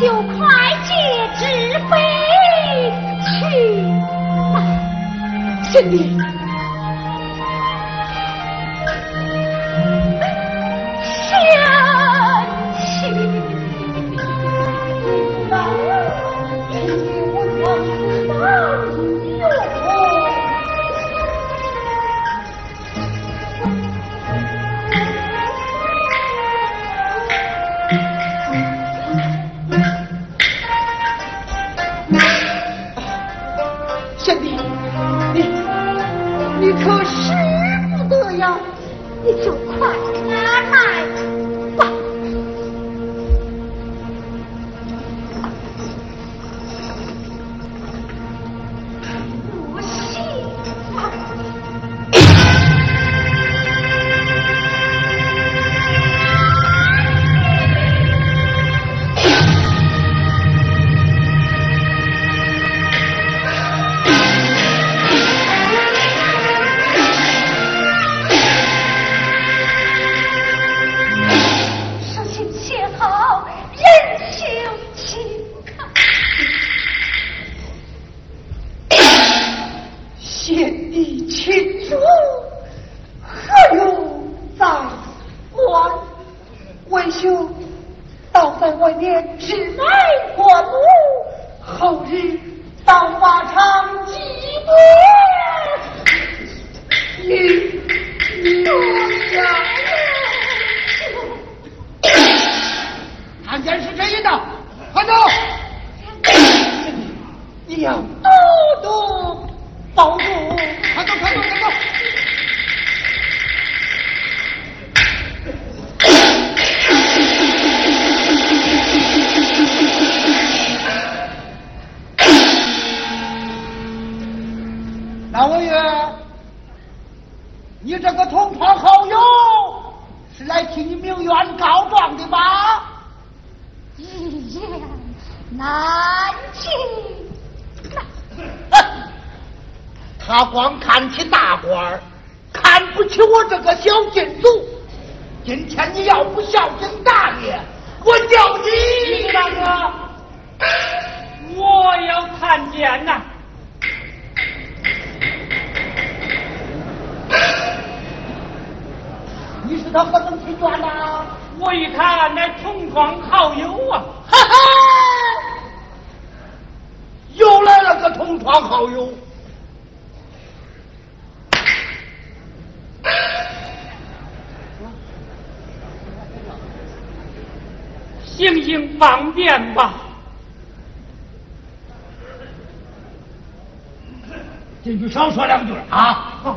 就快借纸飞去吧，兄弟。え、少说两句啊。我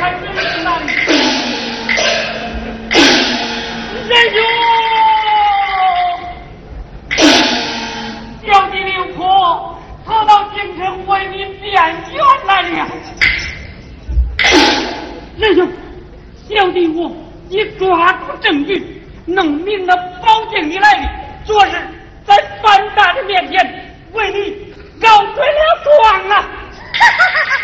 看真是里？人兄小弟刘婆跑到京城为你变冤来了仁人兄小弟我已抓住证据弄明了保证你来的昨日在范大人面前为你告对了状啊。哈哈哈哈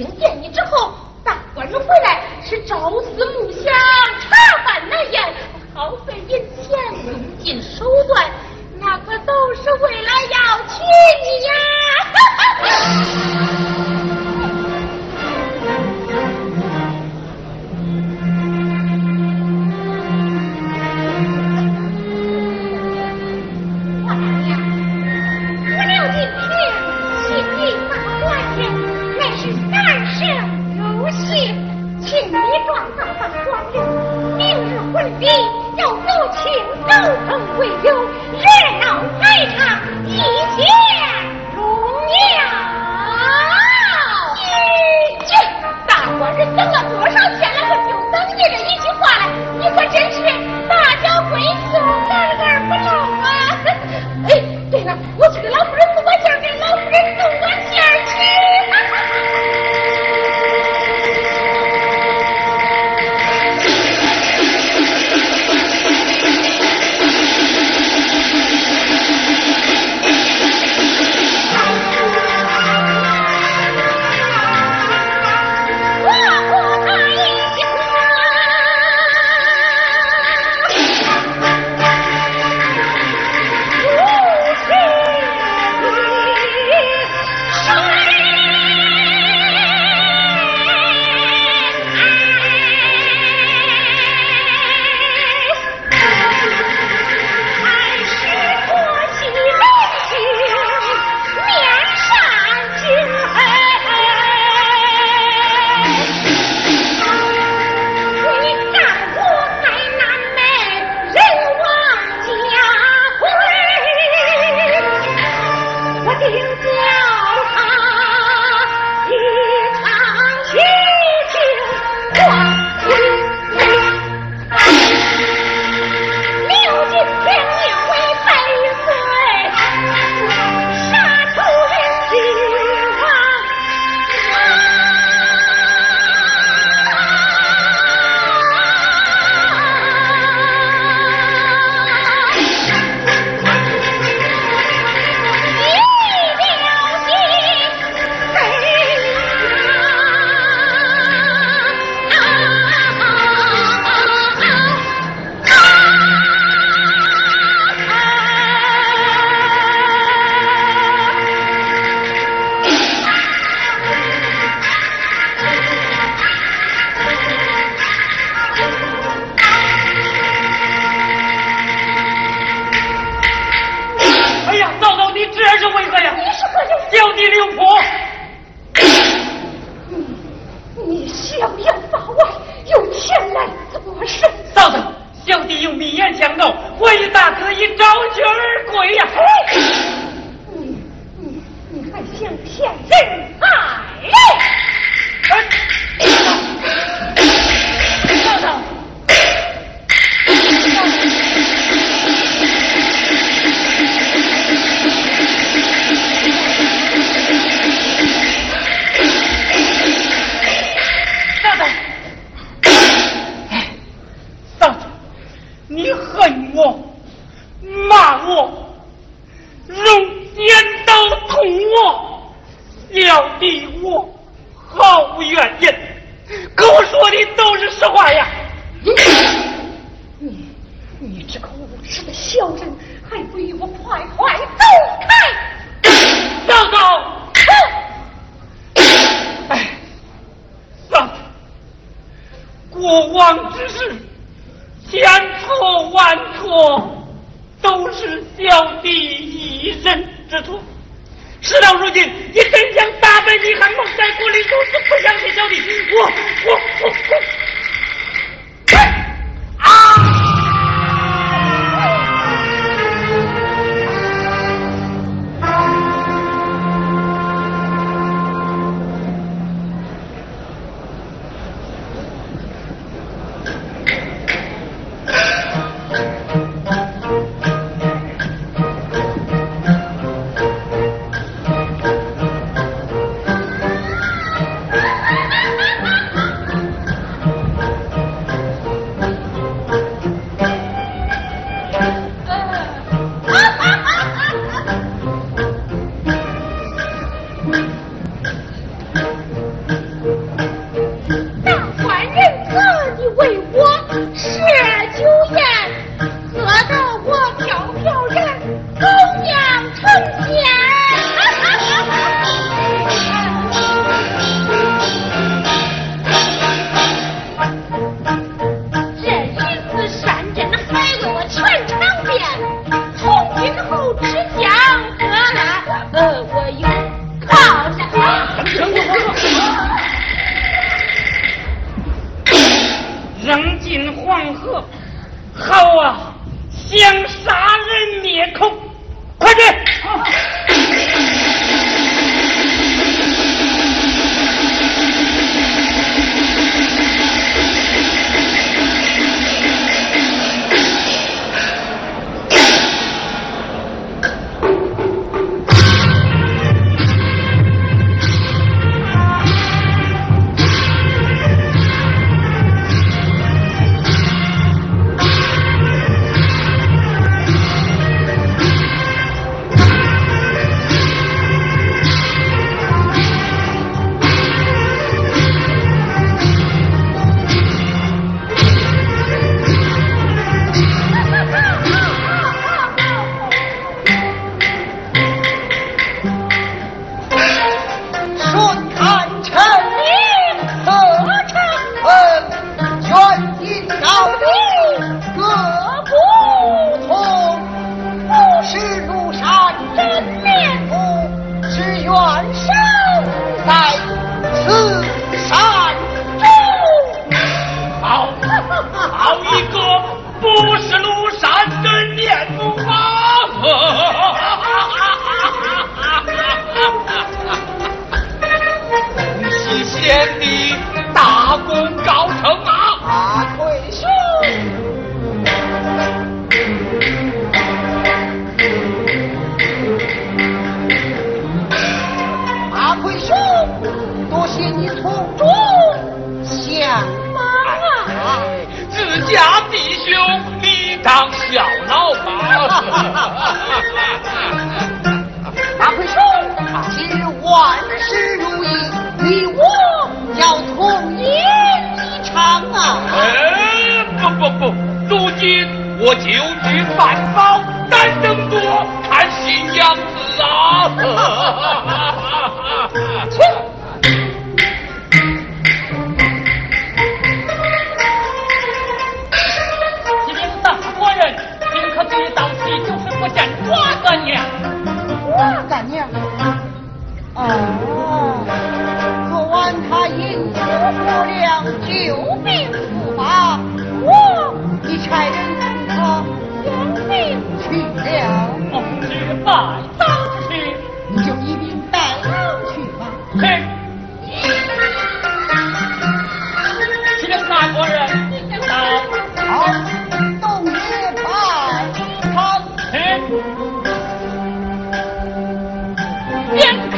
听见你之后，大官人回来是朝思暮想，茶饭难咽，好费银钱，用尽手段。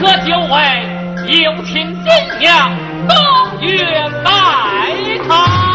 这九位有请金娘登月拜堂。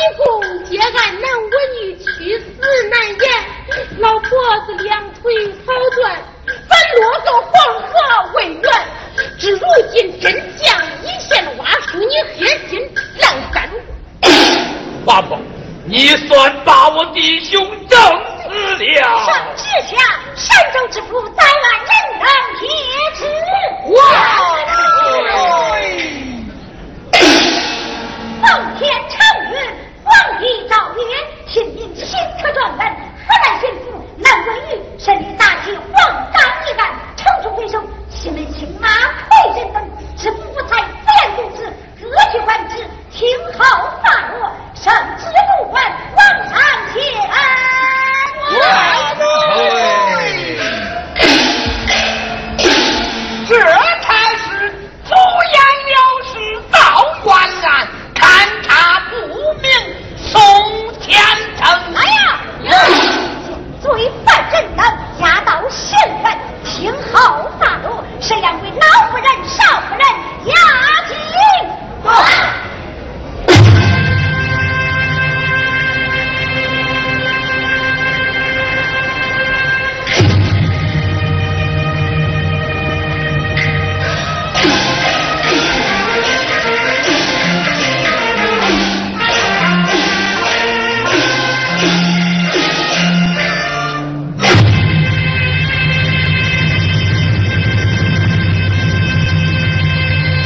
一共结案难我女屈死难言老婆子两腿好转反落到黄河为源至如今真将一线挖出你黑心烂三八婆你算把我弟兄整死了。上之下山中之父在外人人铁齿。哇！塞放天皇帝诏曰：信命新科状元，河南巡抚南文玉，身体大臣王章一案，城中回首，西门青马配人等，是不才，不言如此，各局官职，听候发落，圣旨不还，王长请安。